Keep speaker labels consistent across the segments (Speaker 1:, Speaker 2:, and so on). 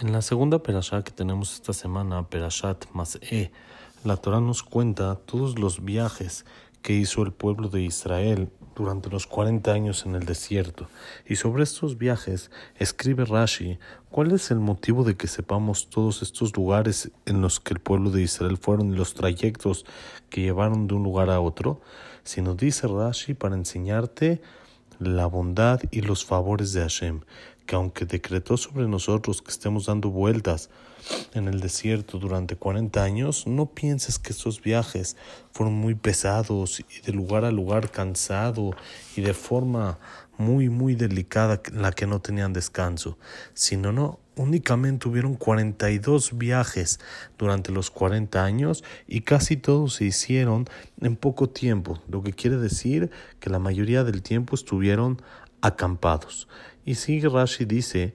Speaker 1: En la segunda perashá que tenemos esta semana, Perashat Mas'e, la Torah nos cuenta todos los viajes que hizo el pueblo de Israel durante los 40 años en el desierto. Y sobre estos viajes escribe Rashi cuál es el motivo de que sepamos todos estos lugares en los que el pueblo de Israel fueron y los trayectos que llevaron de un lugar a otro, sino dice Rashi para enseñarte la bondad y los favores de Hashem, que aunque decretó sobre nosotros que estemos dando vueltas en el desierto durante 40 años, no pienses que estos viajes fueron muy pesados y de lugar a lugar cansado y de forma muy muy delicada en la que no tenían descanso, sino no, únicamente hubieron 42 viajes durante los 40 años y casi todos se hicieron en poco tiempo, lo que quiere decir que la mayoría del tiempo estuvieron acampados. Y sigue Rashi dice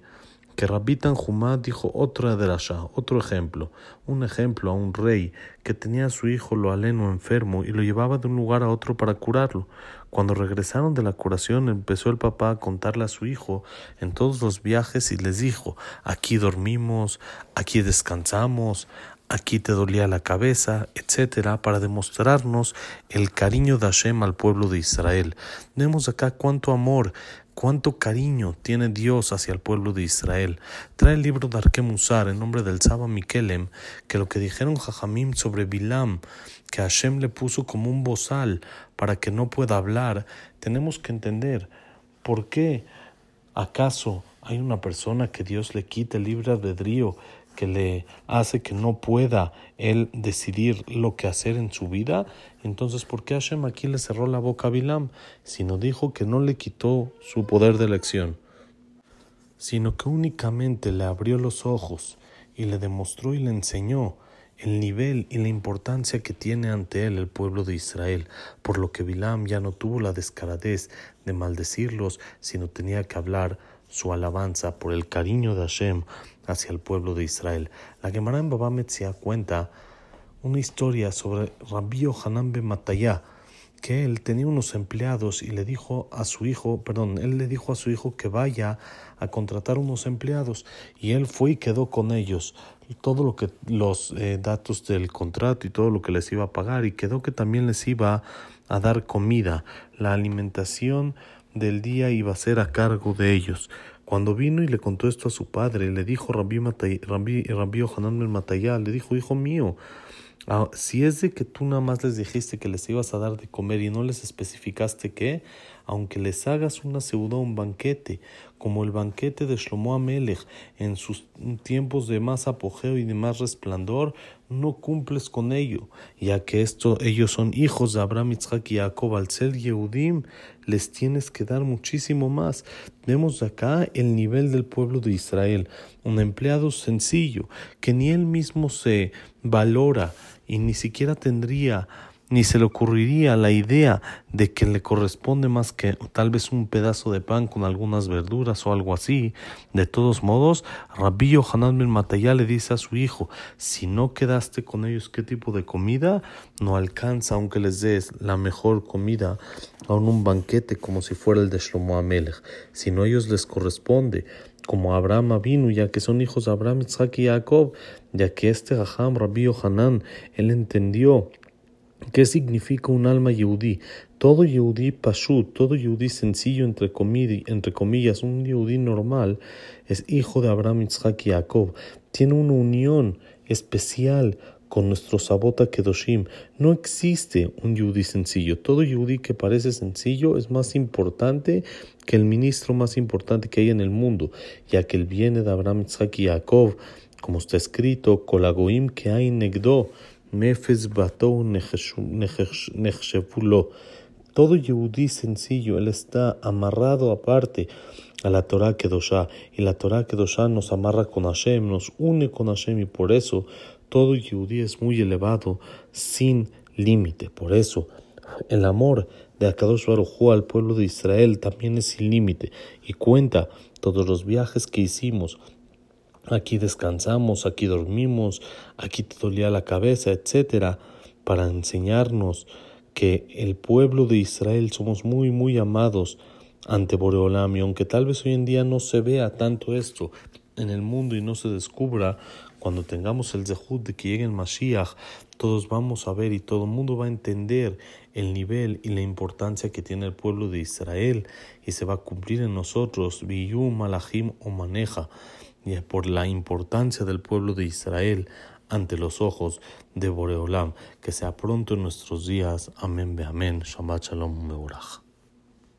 Speaker 1: que Rabbi Tanjumá dijo otra derasha, otro ejemplo, un ejemplo a un rey que tenía a su hijo lo aleno enfermo y lo llevaba de un lugar a otro para curarlo. Cuando regresaron de la curación empezó el papá a contarle a su hijo en todos los viajes y les dijo, aquí dormimos, aquí descansamos, aquí te dolía la cabeza, etcétera, para demostrarnos el cariño de Hashem al pueblo de Israel. Vemos acá cuánto amor cuánto cariño tiene Dios hacia el pueblo de Israel. Trae el libro de Arkemusar en nombre del Saba Mikelem, que lo que dijeron Jajamim sobre Bilam, que Hashem le puso como un bozal para que no pueda hablar, tenemos que entender por qué acaso hay una persona que Dios le quite el libre albedrío que le hace que no pueda él decidir lo que hacer en su vida, entonces ¿por qué Hashem aquí le cerró la boca a Bilam? Sino dijo que no le quitó su poder de elección, sino que únicamente le abrió los ojos y le demostró y le enseñó el nivel y la importancia que tiene ante él el pueblo de Israel, por lo que Bilam ya no tuvo la descaradez de maldecirlos, sino tenía que hablar su alabanza por el cariño de Hashem hacia el pueblo de Israel. La Gemara en Baba Metzia cuenta una historia sobre Rabbi Yohanan ben Matayá, que él tenía unos empleados y le dijo a su hijo, perdón, él le dijo a su hijo que vaya a contratar unos empleados. Y él fue y quedó con ellos. Todo lo que los eh, datos del contrato y todo lo que les iba a pagar y quedó que también les iba a dar comida, la alimentación del día iba a ser a cargo de ellos. Cuando vino y le contó esto a su padre, le dijo Rabbi, Matay, Rabbi, Rabbi el Matayá, le dijo, hijo mío, ah, si es de que tú nada más les dijiste que les ibas a dar de comer y no les especificaste qué, aunque les hagas una seudá, un banquete, como el banquete de Shlomo Amelech en sus tiempos de más apogeo y de más resplandor, no cumples con ello, ya que esto, ellos son hijos de Abraham, Isaac y Jacob, al ser Yehudim, les tienes que dar muchísimo más. Vemos acá el nivel del pueblo de Israel, un empleado sencillo, que ni él mismo se valora y ni siquiera tendría ni se le ocurriría la idea de que le corresponde más que tal vez un pedazo de pan con algunas verduras o algo así. De todos modos, Rabbi Yohanan ben le dice a su hijo, si no quedaste con ellos qué tipo de comida, no alcanza aunque les des la mejor comida a un banquete como si fuera el de Shlomo Amelech. Si no ellos les corresponde como Abraham vino, ya que son hijos de Abraham, Isaac y Jacob, ya que este Raham, Rabbi Yohanan, él entendió ¿Qué significa un alma yehudí? Todo yehudí pashut, todo yehudí sencillo, entre, entre comillas, un yehudí normal, es hijo de Abraham, Isaac y Jacob. Tiene una unión especial con nuestro Sabota Kedoshim. No existe un yehudí sencillo. Todo yehudí que parece sencillo es más importante que el ministro más importante que hay en el mundo, ya que él viene de Abraham, Isaac y Jacob, como está escrito, Kolagoim que hay negdo Nefes Batou Nechshevulo. Todo Yehudí sencillo, él está amarrado aparte a la Torah Kedoshá. Y la Torah Kedoshá nos amarra con Hashem, nos une con Hashem y por eso todo Yehudí es muy elevado, sin límite. Por eso el amor de Akadosh Baruj al pueblo de Israel también es sin límite y cuenta todos los viajes que hicimos aquí descansamos, aquí dormimos, aquí te dolía la cabeza, etcétera, para enseñarnos que el pueblo de Israel somos muy, muy amados ante Boreolam y aunque tal vez hoy en día no se vea tanto esto en el mundo y no se descubra, cuando tengamos el zehut de que llegue el Mashiach, todos vamos a ver y todo el mundo va a entender el nivel y la importancia que tiene el pueblo de Israel y se va a cumplir en nosotros, Biyu Malachim o Maneja, y por la importancia del pueblo de Israel ante los ojos de Boreolam, que sea pronto en nuestros días. Amén, be amén. Shabbat Shalom, Meurach.